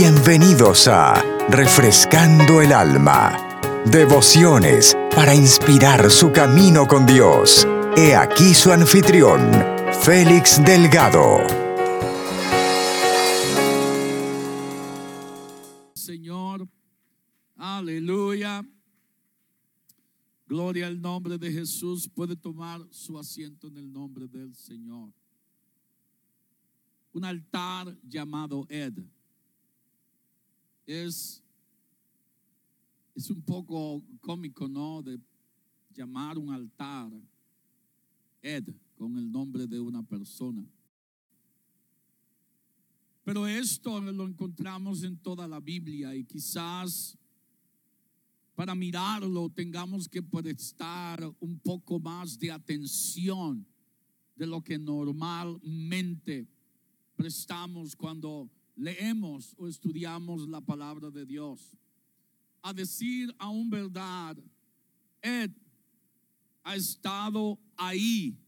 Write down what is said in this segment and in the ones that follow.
Bienvenidos a Refrescando el Alma. Devociones para inspirar su camino con Dios. He aquí su anfitrión, Félix Delgado. Señor, aleluya. Gloria al nombre de Jesús. Puede tomar su asiento en el nombre del Señor. Un altar llamado Ed es, es un poco cómico, ¿no? De llamar un altar Ed con el nombre de una persona. Pero esto lo encontramos en toda la Biblia y quizás para mirarlo tengamos que prestar un poco más de atención de lo que normalmente prestamos cuando leemos o estudiamos la palabra de Dios. A decir aún verdad, Ed ha estado ahí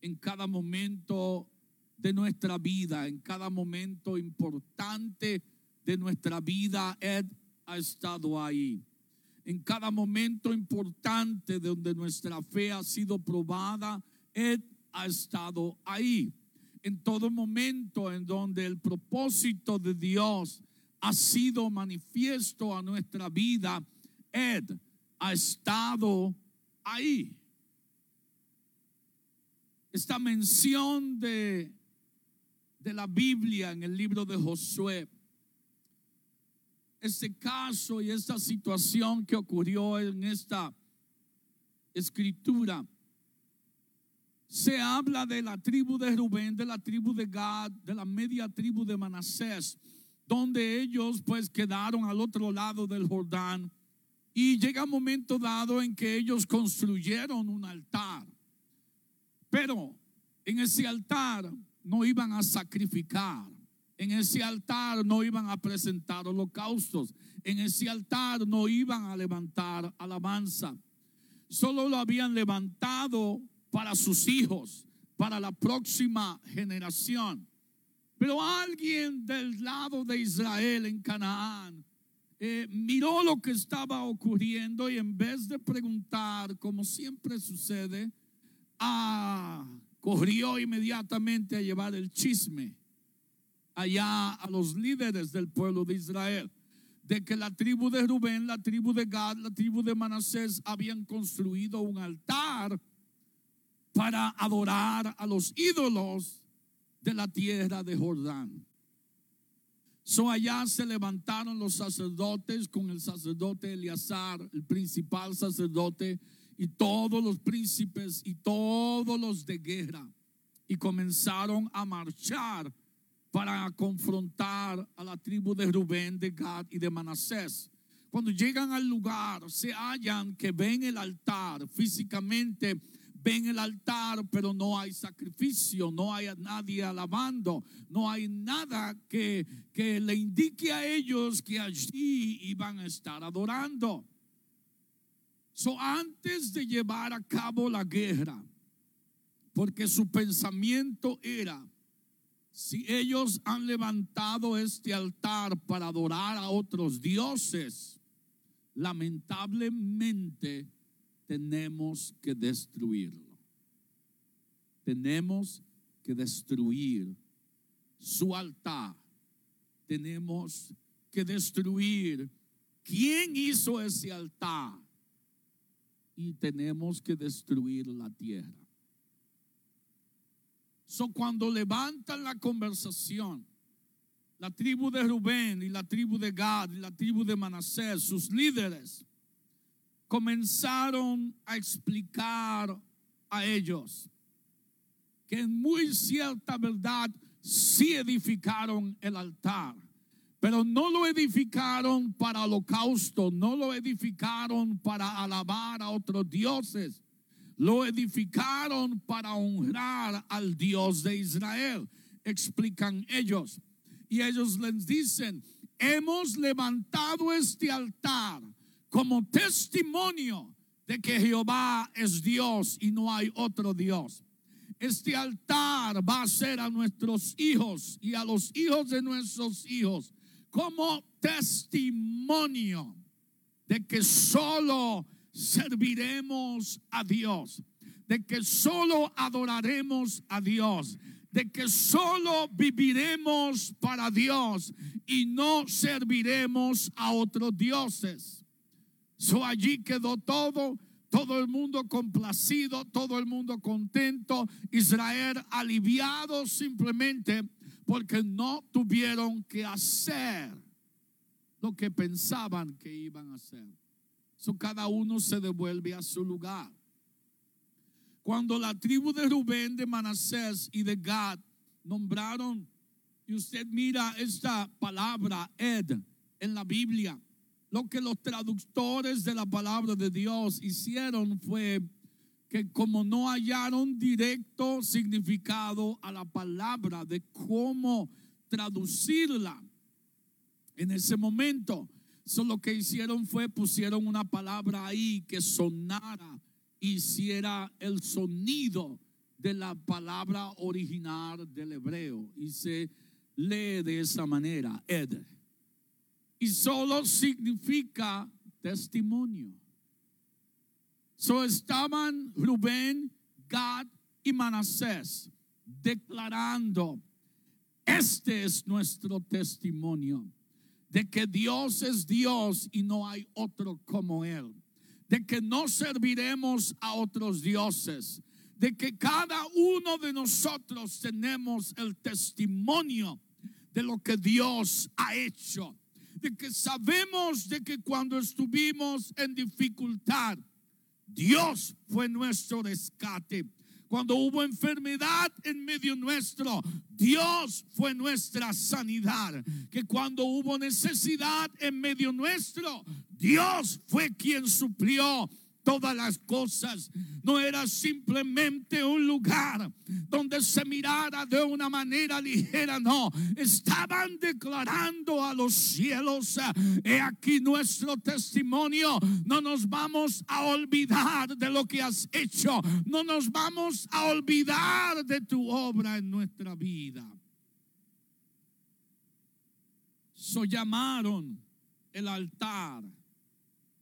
en cada momento de nuestra vida, en cada momento importante de nuestra vida, Ed ha estado ahí. En cada momento importante donde nuestra fe ha sido probada, Ed ha estado ahí en todo momento en donde el propósito de Dios ha sido manifiesto a nuestra vida, Ed ha estado ahí. Esta mención de, de la Biblia en el libro de Josué, este caso y esta situación que ocurrió en esta escritura, se habla de la tribu de Rubén, de la tribu de Gad, de la media tribu de Manasés, donde ellos pues quedaron al otro lado del Jordán. Y llega un momento dado en que ellos construyeron un altar. Pero en ese altar no iban a sacrificar. En ese altar no iban a presentar holocaustos. En ese altar no iban a levantar alabanza. Solo lo habían levantado para sus hijos, para la próxima generación. Pero alguien del lado de Israel en Canaán eh, miró lo que estaba ocurriendo y en vez de preguntar, como siempre sucede, ah, corrió inmediatamente a llevar el chisme allá a los líderes del pueblo de Israel de que la tribu de Rubén, la tribu de Gad, la tribu de Manasés habían construido un altar para adorar a los ídolos de la tierra de Jordán. So allá se levantaron los sacerdotes con el sacerdote Eleazar, el principal sacerdote, y todos los príncipes y todos los de guerra, y comenzaron a marchar para confrontar a la tribu de Rubén, de Gad y de Manasés. Cuando llegan al lugar, se hallan que ven el altar físicamente ven el altar, pero no hay sacrificio, no hay nadie alabando, no hay nada que, que le indique a ellos que allí iban a estar adorando. So, antes de llevar a cabo la guerra, porque su pensamiento era, si ellos han levantado este altar para adorar a otros dioses, lamentablemente tenemos que destruirlo. Tenemos que destruir su altar. Tenemos que destruir quién hizo ese altar. Y tenemos que destruir la tierra. So, cuando levantan la conversación, la tribu de Rubén y la tribu de Gad y la tribu de Manasés, sus líderes, comenzaron a explicar a ellos que en muy cierta verdad sí edificaron el altar, pero no lo edificaron para holocausto, no lo edificaron para alabar a otros dioses, lo edificaron para honrar al Dios de Israel, explican ellos. Y ellos les dicen, hemos levantado este altar como testimonio de que Jehová es Dios y no hay otro Dios. Este altar va a ser a nuestros hijos y a los hijos de nuestros hijos como testimonio de que solo serviremos a Dios, de que solo adoraremos a Dios, de que solo viviremos para Dios y no serviremos a otros dioses. So allí quedó todo, todo el mundo complacido, todo el mundo contento, Israel aliviado simplemente porque no tuvieron que hacer lo que pensaban que iban a hacer. So cada uno se devuelve a su lugar. Cuando la tribu de Rubén, de Manasés y de Gad nombraron, y usted mira esta palabra, Ed, en la Biblia, lo que los traductores de la palabra de Dios hicieron fue que como no hallaron directo significado a la palabra de cómo traducirla en ese momento, lo que hicieron fue pusieron una palabra ahí que sonara hiciera el sonido de la palabra original del hebreo y se lee de esa manera, Ed. Y solo significa testimonio. So estaban Rubén, Gad y Manasés declarando, este es nuestro testimonio de que Dios es Dios y no hay otro como Él de que no serviremos a otros dioses, de que cada uno de nosotros tenemos el testimonio de lo que Dios ha hecho, de que sabemos de que cuando estuvimos en dificultad, Dios fue nuestro rescate. Cuando hubo enfermedad en medio nuestro, Dios fue nuestra sanidad. Que cuando hubo necesidad en medio nuestro, Dios fue quien suplió todas las cosas. No era simplemente un lugar donde se mirara de una manera ligera, no. Estaban declarando a los cielos, he aquí nuestro testimonio. No nos vamos a olvidar de lo que has hecho. No nos vamos a olvidar de tu obra en nuestra vida. So llamaron el altar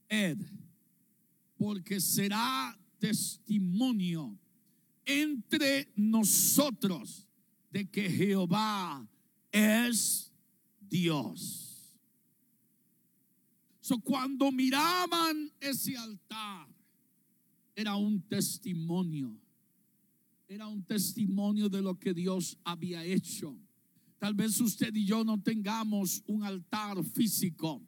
Ed porque será testimonio entre nosotros de que Jehová es Dios. So, cuando miraban ese altar, era un testimonio. Era un testimonio de lo que Dios había hecho. Tal vez usted y yo no tengamos un altar físico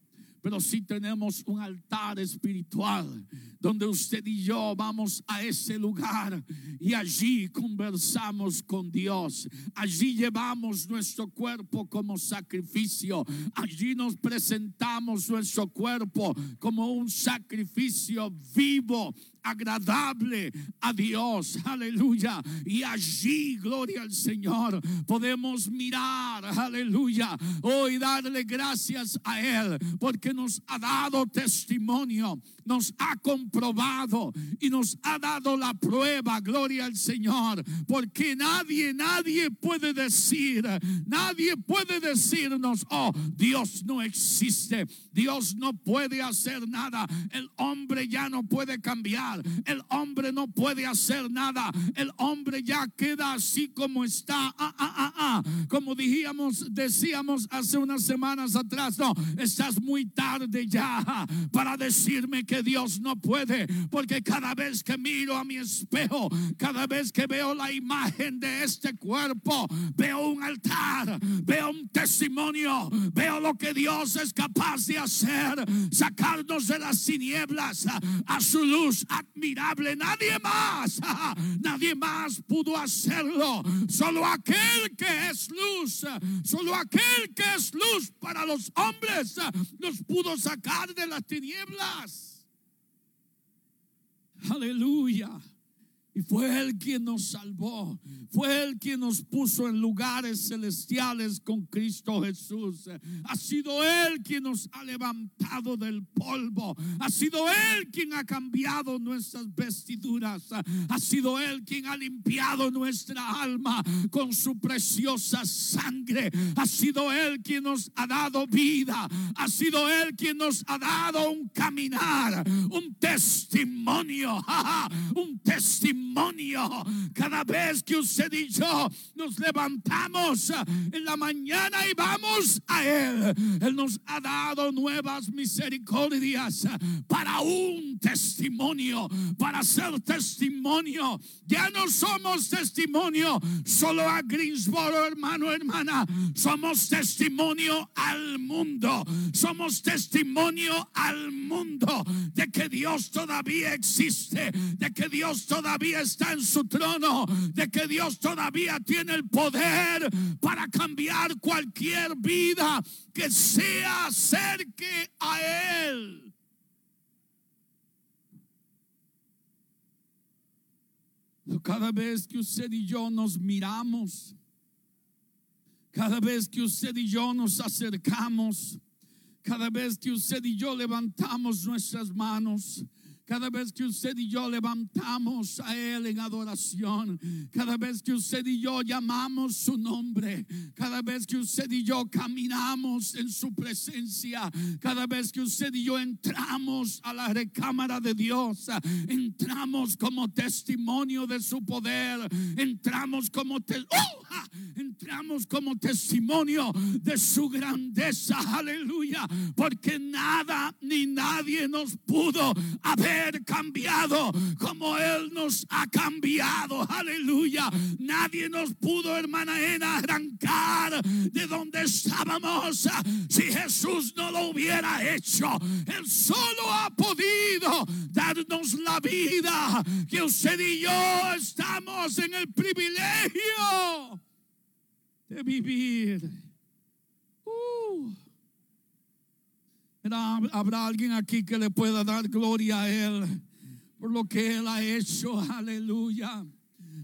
pero sí tenemos un altar espiritual donde usted y yo vamos a ese lugar y allí conversamos con Dios. Allí llevamos nuestro cuerpo como sacrificio. Allí nos presentamos nuestro cuerpo como un sacrificio vivo agradable a Dios. Aleluya. Y allí, gloria al Señor, podemos mirar, aleluya, hoy darle gracias a Él porque nos ha dado testimonio, nos ha comprobado y nos ha dado la prueba, gloria al Señor, porque nadie, nadie puede decir, nadie puede decirnos, oh, Dios no existe, Dios no puede hacer nada, el hombre ya no puede cambiar el hombre no puede hacer nada. El hombre ya queda así como está. Ah, ah, ah. Como dijimos, decíamos hace unas semanas atrás, no, estás muy tarde ya para decirme que Dios no puede. Porque cada vez que miro a mi espejo, cada vez que veo la imagen de este cuerpo, veo un altar, veo un testimonio, veo lo que Dios es capaz de hacer, sacarnos de las tinieblas a su luz, admirable. Nadie más, nadie más pudo hacerlo. Solo aquel que es luz, solo aquel que es luz para los hombres nos pudo sacar de las tinieblas. Aleluya. Y fue Él quien nos salvó. Fue Él quien nos puso en lugares celestiales con Cristo Jesús. Ha sido Él quien nos ha levantado del polvo. Ha sido Él quien ha cambiado nuestras vestiduras. Ha sido Él quien ha limpiado nuestra alma con su preciosa sangre. Ha sido Él quien nos ha dado vida. Ha sido Él quien nos ha dado un caminar, un testimonio. Un testimonio cada vez que usted y yo nos levantamos en la mañana y vamos a Él. Él nos ha dado nuevas misericordias para un testimonio, para ser testimonio. Ya no somos testimonio solo a Greensboro, hermano, hermana. Somos testimonio al mundo. Somos testimonio al mundo de que Dios todavía existe, de que Dios todavía está en su trono, de que Dios todavía tiene el poder para cambiar cualquier vida que se acerque a Él. Cada vez que usted y yo nos miramos, cada vez que usted y yo nos acercamos, cada vez que usted y yo levantamos nuestras manos, cada vez que usted y yo levantamos a Él en adoración, cada vez que usted y yo llamamos su nombre, cada vez que usted y yo caminamos en su presencia, cada vez que usted y yo entramos a la recámara de Dios, entramos como testimonio de su poder, entramos como entramos como testimonio de su grandeza, aleluya, porque nada ni nadie nos pudo haber cambiado como Él nos ha cambiado. Aleluya. Nadie nos pudo, hermana Ena, arrancar de donde estábamos si Jesús no lo hubiera hecho. Él solo ha podido darnos la vida que usted y yo estamos en el privilegio de vivir. Uh. Habrá alguien aquí que le pueda dar gloria a Él por lo que Él ha hecho. Aleluya.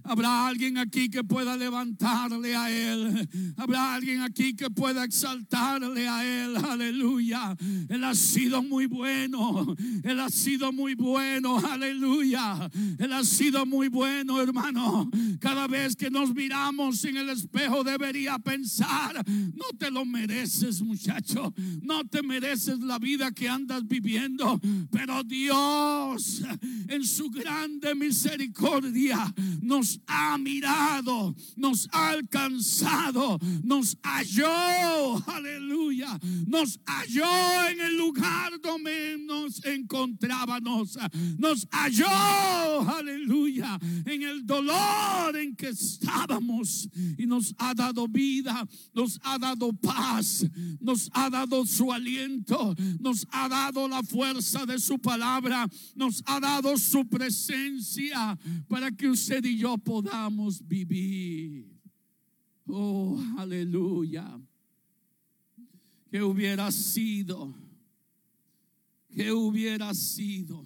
Habrá alguien aquí que pueda levantarle a Él. Habrá alguien aquí que pueda exaltarle a Él. Aleluya. Él ha sido muy bueno. Él ha sido muy bueno. Aleluya. Él ha sido muy bueno, hermano. Cada vez que nos miramos en el espejo debería pensar, no te lo mereces, muchacho. No te mereces la vida que andas viviendo. Pero Dios, en su grande misericordia, nos ha mirado, nos ha alcanzado, nos halló, aleluya, nos halló en el lugar donde nos encontrábamos, nos halló, aleluya, en el dolor en que estábamos y nos ha dado vida, nos ha dado paz, nos ha dado su aliento, nos ha dado la fuerza de su palabra, nos ha dado su presencia para que usted y yo podamos vivir. Oh, aleluya. Que hubiera sido, que hubiera sido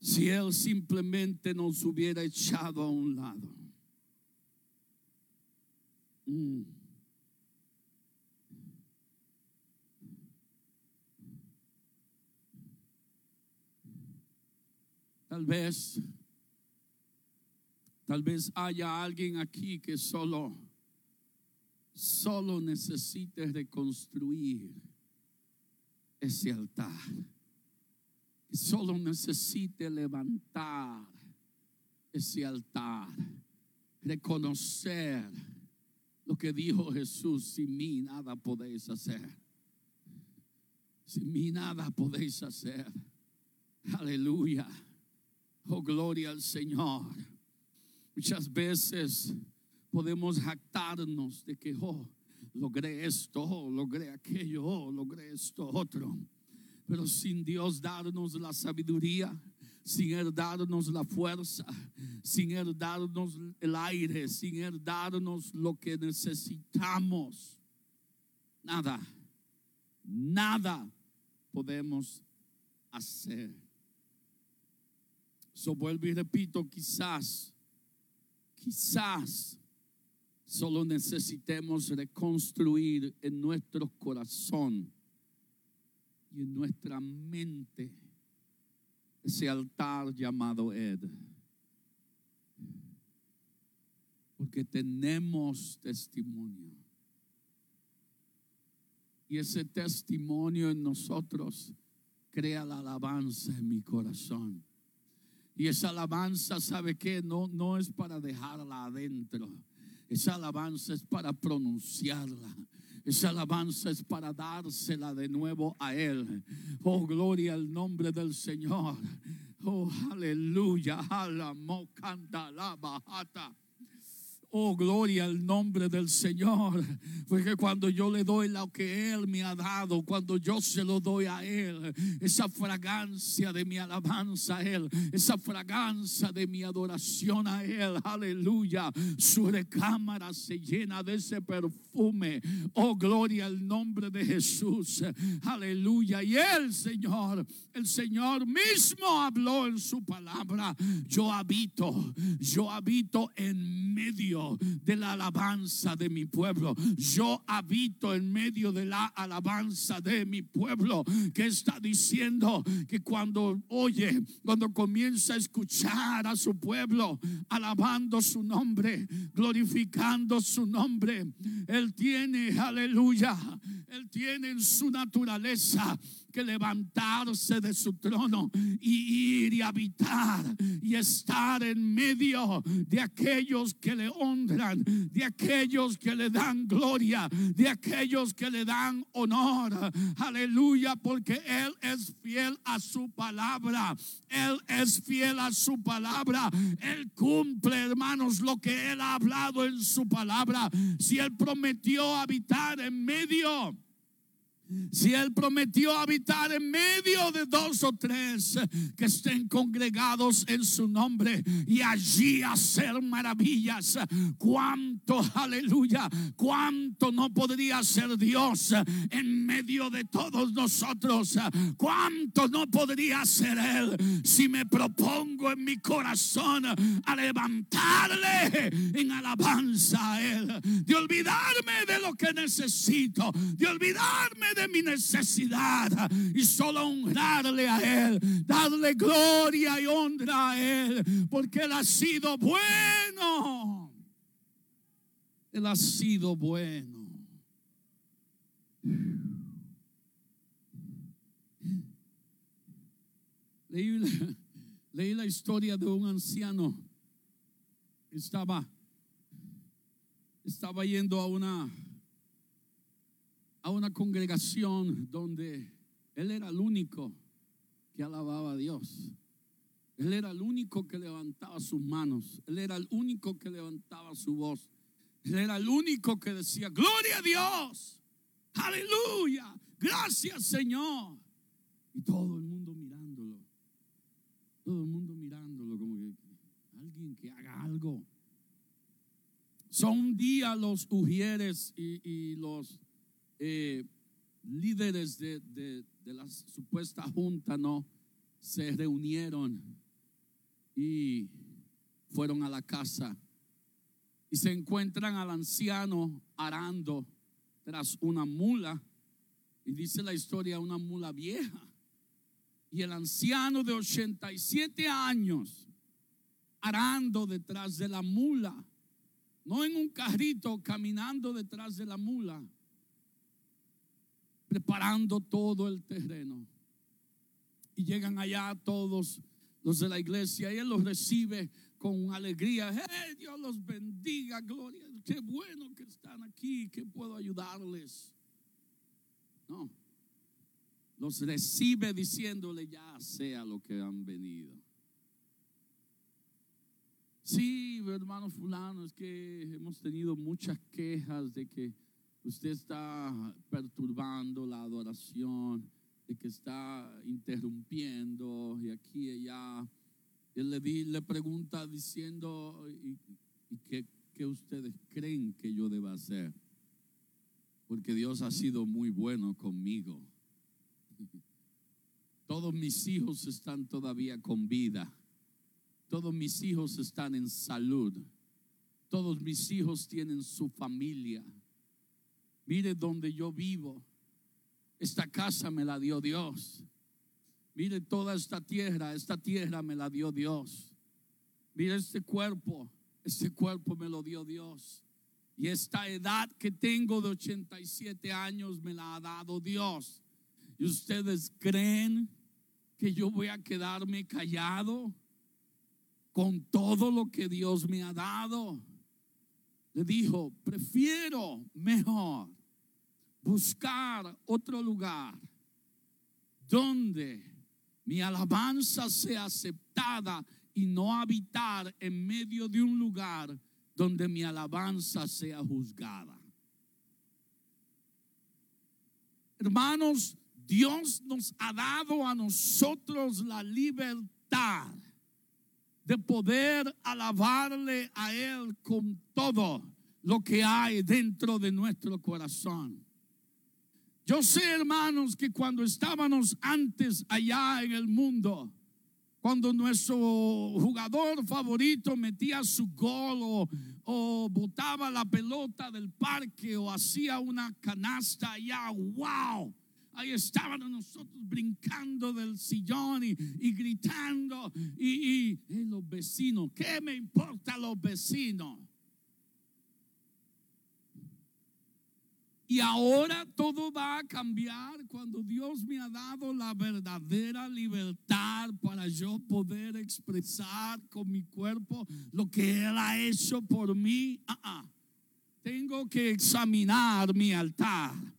si Él simplemente nos hubiera echado a un lado. Mm. Tal vez Tal vez haya alguien aquí que solo, solo necesite reconstruir ese altar. Que solo necesite levantar ese altar. Reconocer lo que dijo Jesús. Sin mí nada podéis hacer. Sin mí nada podéis hacer. Aleluya. Oh, gloria al Señor. Muchas veces podemos jactarnos de que, oh, logré esto, oh, logré aquello, oh, logré esto, otro. Pero sin Dios darnos la sabiduría, sin Él darnos la fuerza, sin Él darnos el aire, sin Él darnos lo que necesitamos, nada, nada podemos hacer. So vuelvo y repito, quizás, quizás solo necesitemos reconstruir en nuestro corazón y en nuestra mente ese altar llamado Ed. Porque tenemos testimonio. Y ese testimonio en nosotros crea la alabanza en mi corazón. Y esa alabanza, ¿sabe qué? No, no es para dejarla adentro. Esa alabanza es para pronunciarla. Esa alabanza es para dársela de nuevo a Él. Oh, gloria al nombre del Señor. Oh, aleluya. Alamo canta la bajata. Oh, gloria al nombre del Señor. Porque cuando yo le doy lo que Él me ha dado, cuando yo se lo doy a Él, esa fragancia de mi alabanza a Él, esa fragancia de mi adoración a Él, aleluya. Su recámara se llena de ese perfume. Oh, gloria al nombre de Jesús. Aleluya. Y el Señor, el Señor mismo habló en su palabra. Yo habito, yo habito en medio de la alabanza de mi pueblo. Yo habito en medio de la alabanza de mi pueblo que está diciendo que cuando oye, cuando comienza a escuchar a su pueblo alabando su nombre, glorificando su nombre, Él tiene, aleluya, Él tiene en su naturaleza que levantarse de su trono y ir y habitar y estar en medio de aquellos que le honran, de aquellos que le dan gloria, de aquellos que le dan honor. Aleluya, porque Él es fiel a su palabra. Él es fiel a su palabra. Él cumple, hermanos, lo que Él ha hablado en su palabra. Si Él prometió habitar en medio si Él prometió habitar en medio de dos o tres que estén congregados en su nombre y allí hacer maravillas, cuánto, aleluya, cuánto no podría ser Dios en medio de todos nosotros, cuánto no podría ser Él si me propongo en mi corazón a levantarle en alabanza a Él, de olvidarme de lo que necesito, de olvidarme de mi necesidad y solo honrarle a Él, darle gloria y honra a Él, porque Él ha sido bueno. Él ha sido bueno. Leí la, leí la historia de un anciano estaba, estaba yendo a una a una congregación donde él era el único que alababa a Dios. Él era el único que levantaba sus manos. Él era el único que levantaba su voz. Él era el único que decía, gloria a Dios. Aleluya. Gracias Señor. Y todo el mundo mirándolo. Todo el mundo mirándolo como que alguien que haga algo. Son un día los ujieres y, y los eh, líderes de, de, la supuesta junta, ¿no? Se reunieron y fueron a la casa y se encuentran al anciano arando tras una mula. Y dice la historia, una mula vieja. Y el anciano de 87 años arando detrás de la mula. No en un carrito, caminando detrás de la mula preparando todo el terreno. Y llegan allá todos los de la iglesia y él los recibe con alegría. Dios los bendiga, gloria. Qué bueno que están aquí, que puedo ayudarles. No, los recibe diciéndole ya sea lo que han venido. Sí, hermano fulano, es que hemos tenido muchas quejas de que usted está perturbando la adoración, de que está interrumpiendo y aquí y allá. Él le, le pregunta diciendo, ¿y, qué, qué ustedes creen que yo deba hacer? Porque Dios ha sido muy bueno conmigo. Todos mis hijos están todavía con vida. Todos mis hijos están en salud. Todos mis hijos tienen su familia. Mire donde yo vivo. Esta casa me la dio Dios. Mire toda esta tierra, esta tierra me la dio Dios. Mire este cuerpo, este cuerpo me lo dio Dios. Y esta edad que tengo de 87 años me la ha dado Dios. ¿Y ustedes creen que yo voy a quedarme callado con todo lo que Dios me ha dado? Le dijo, prefiero mejor buscar otro lugar donde mi alabanza sea aceptada y no habitar en medio de un lugar donde mi alabanza sea juzgada. Hermanos, Dios nos ha dado a nosotros la libertad de poder alabarle a Él con todo lo que hay dentro de nuestro corazón. Yo sé, hermanos, que cuando estábamos antes allá en el mundo, cuando nuestro jugador favorito metía su gol o, o, botaba la pelota del parque o hacía una canasta allá, wow. Ahí estaban nosotros brincando del sillón y, y gritando. Y, y los vecinos, ¿qué me importa los vecinos? Y ahora todo va a cambiar cuando Dios me ha dado la verdadera libertad para yo poder expresar con mi cuerpo lo que Él ha hecho por mí. Ah, ah. Tengo que examinar mi altar.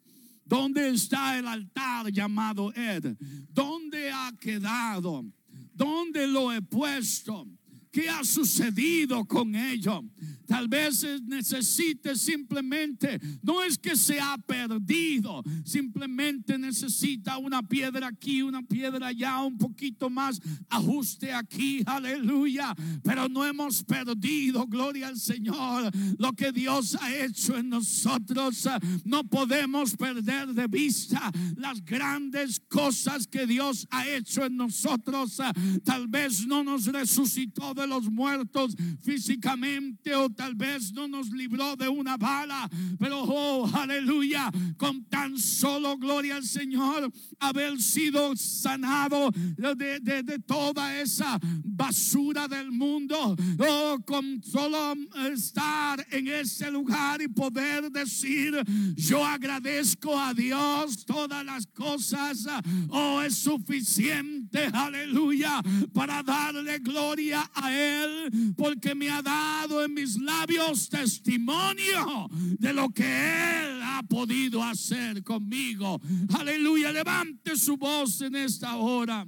¿Dónde está el altar llamado Ed? ¿Dónde ha quedado? ¿Dónde lo he puesto? ¿Qué ha sucedido con ello? Tal vez necesite simplemente, no es que se ha perdido, simplemente necesita una piedra aquí, una piedra allá, un poquito más, ajuste aquí, aleluya. Pero no hemos perdido, gloria al Señor, lo que Dios ha hecho en nosotros. No podemos perder de vista las grandes cosas que Dios ha hecho en nosotros. Tal vez no nos resucitó de los muertos físicamente o tal vez no nos libró de una bala, pero oh, aleluya, con tan solo gloria al Señor, haber sido sanado de, de, toda esa basura del mundo, oh, con solo estar en ese lugar y poder decir, yo agradezco a Dios todas las cosas, oh, es suficiente, aleluya, para darle gloria a Porque me ha dado en mis labios testimonio de lo que Él ha podido hacer conmigo. Aleluya, levante su voz en esta hora.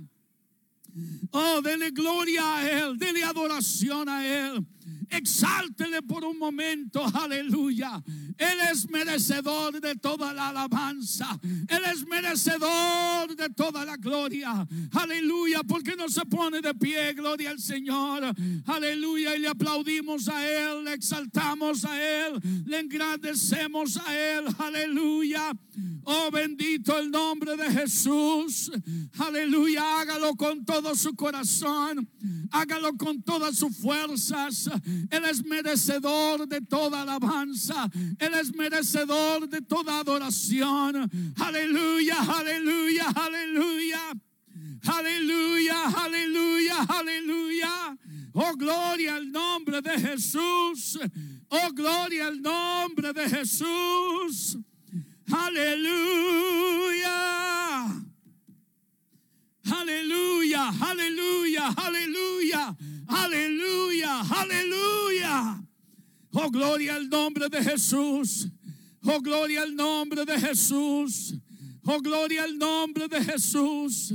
Oh, dele gloria a Él, dele adoración a Él. Exáltele por un momento, aleluya. Él es merecedor de toda la alabanza. Él es merecedor de toda la gloria. Aleluya, porque no se pone de pie, gloria al Señor. Aleluya, y le aplaudimos a Él, le exaltamos a Él, le engrandecemos a Él. Aleluya. Oh, bendito el nombre de Jesús. Aleluya, hágalo con todo su corazón. Hágalo con todas sus fuerzas. Él es merecedor de toda alabanza. Él es merecedor de toda adoración. Aleluya, aleluya, aleluya. Aleluya, aleluya, aleluya. Oh, gloria al nombre de Jesús. Oh, gloria al nombre de Jesús. Aleluya. Aleluya, aleluya, aleluya, aleluya, aleluya. Oh, gloria al nombre de Jesús. Oh, gloria al nombre de Jesús. Oh, gloria al nombre de Jesús.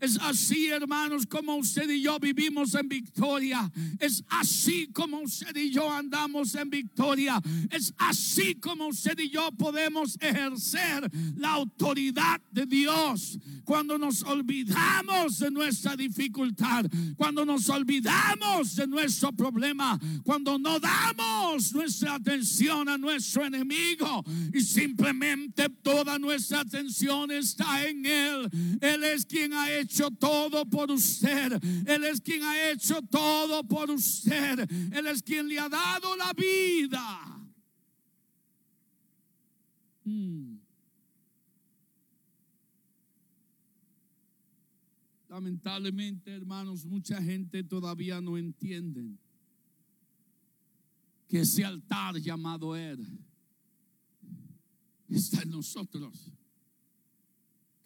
Es así, hermanos, como usted y yo vivimos en victoria. Es así como usted y yo andamos en victoria. Es así como usted y yo podemos ejercer la autoridad de Dios. Cuando nos olvidamos de nuestra dificultad, cuando nos olvidamos de nuestro problema, cuando no damos nuestra atención a nuestro enemigo y simplemente toda nuestra atención está en Él. Él es quien ha hecho hecho todo por usted. Él es quien ha hecho todo por usted. Él es quien le ha dado la vida. Mm. Lamentablemente, hermanos, mucha gente todavía no entiende que ese altar llamado Él está en nosotros.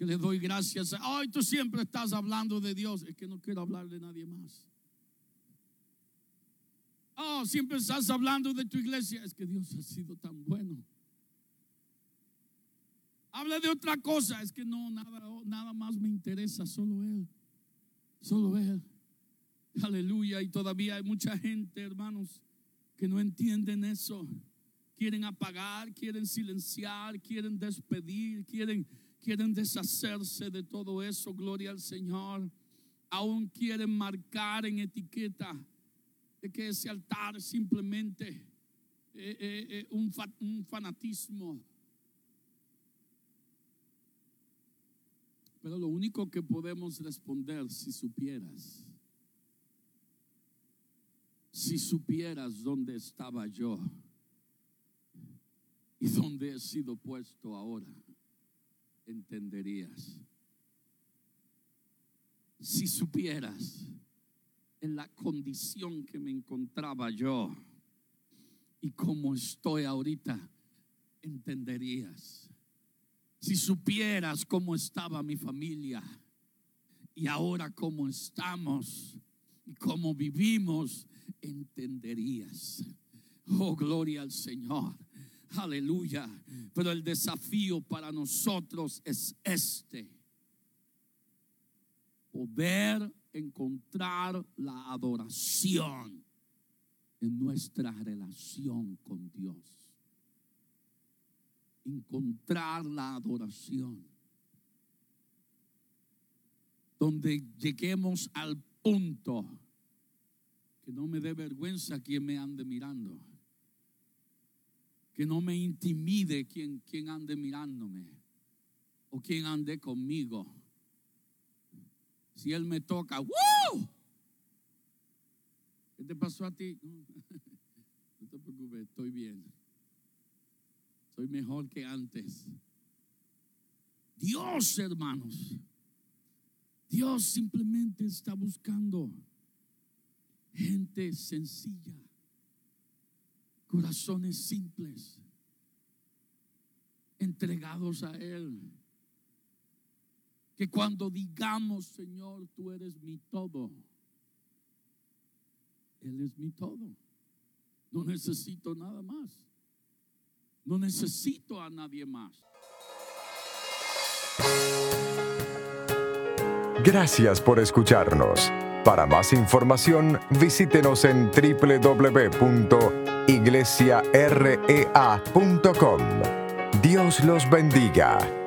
Le doy gracias. Ay, tú siempre estás hablando de Dios. Es que no quiero hablar de nadie más. Oh, siempre estás hablando de tu iglesia. Es que Dios ha sido tan bueno. Habla de otra cosa. Es que no, nada, nada más me interesa, solo Él. Solo Él. Aleluya. Y todavía hay mucha gente, hermanos, que no entienden eso. Quieren apagar, quieren silenciar, quieren despedir, quieren, quieren deshacerse de todo eso. Gloria al Señor. Aún quieren marcar en etiqueta de que ese altar simplemente eh, eh, eh, un, un fanatismo Pero lo único que podemos responder, si supieras, si supieras dónde estaba yo y dónde he sido puesto ahora, entenderías. Si supieras en la condición que me encontraba yo y cómo estoy ahorita, entenderías. Si supieras cómo estaba mi familia y ahora cómo estamos y cómo vivimos, entenderías. Oh, gloria al Señor. Aleluya. Pero el desafío para nosotros es este. Poder encontrar la adoración en nuestra relación con Dios encontrar la adoración. Donde lleguemos al punto que no me dé vergüenza quien me ande mirando. Que no me intimide quien, quien ande mirándome. O quien ande conmigo. Si él me toca, ¡Woo! ¿Qué te pasó a ti? No te preocupes, estoy bien. Soy mejor que antes. Dios, hermanos. Dios simplemente está buscando gente sencilla, corazones simples, entregados a Él. Que cuando digamos, Señor, tú eres mi todo, Él es mi todo. No necesito nada más. No necesito a nadie más. Gracias por escucharnos. Para más información, visítenos en www.iglesiarea.com. Dios los bendiga.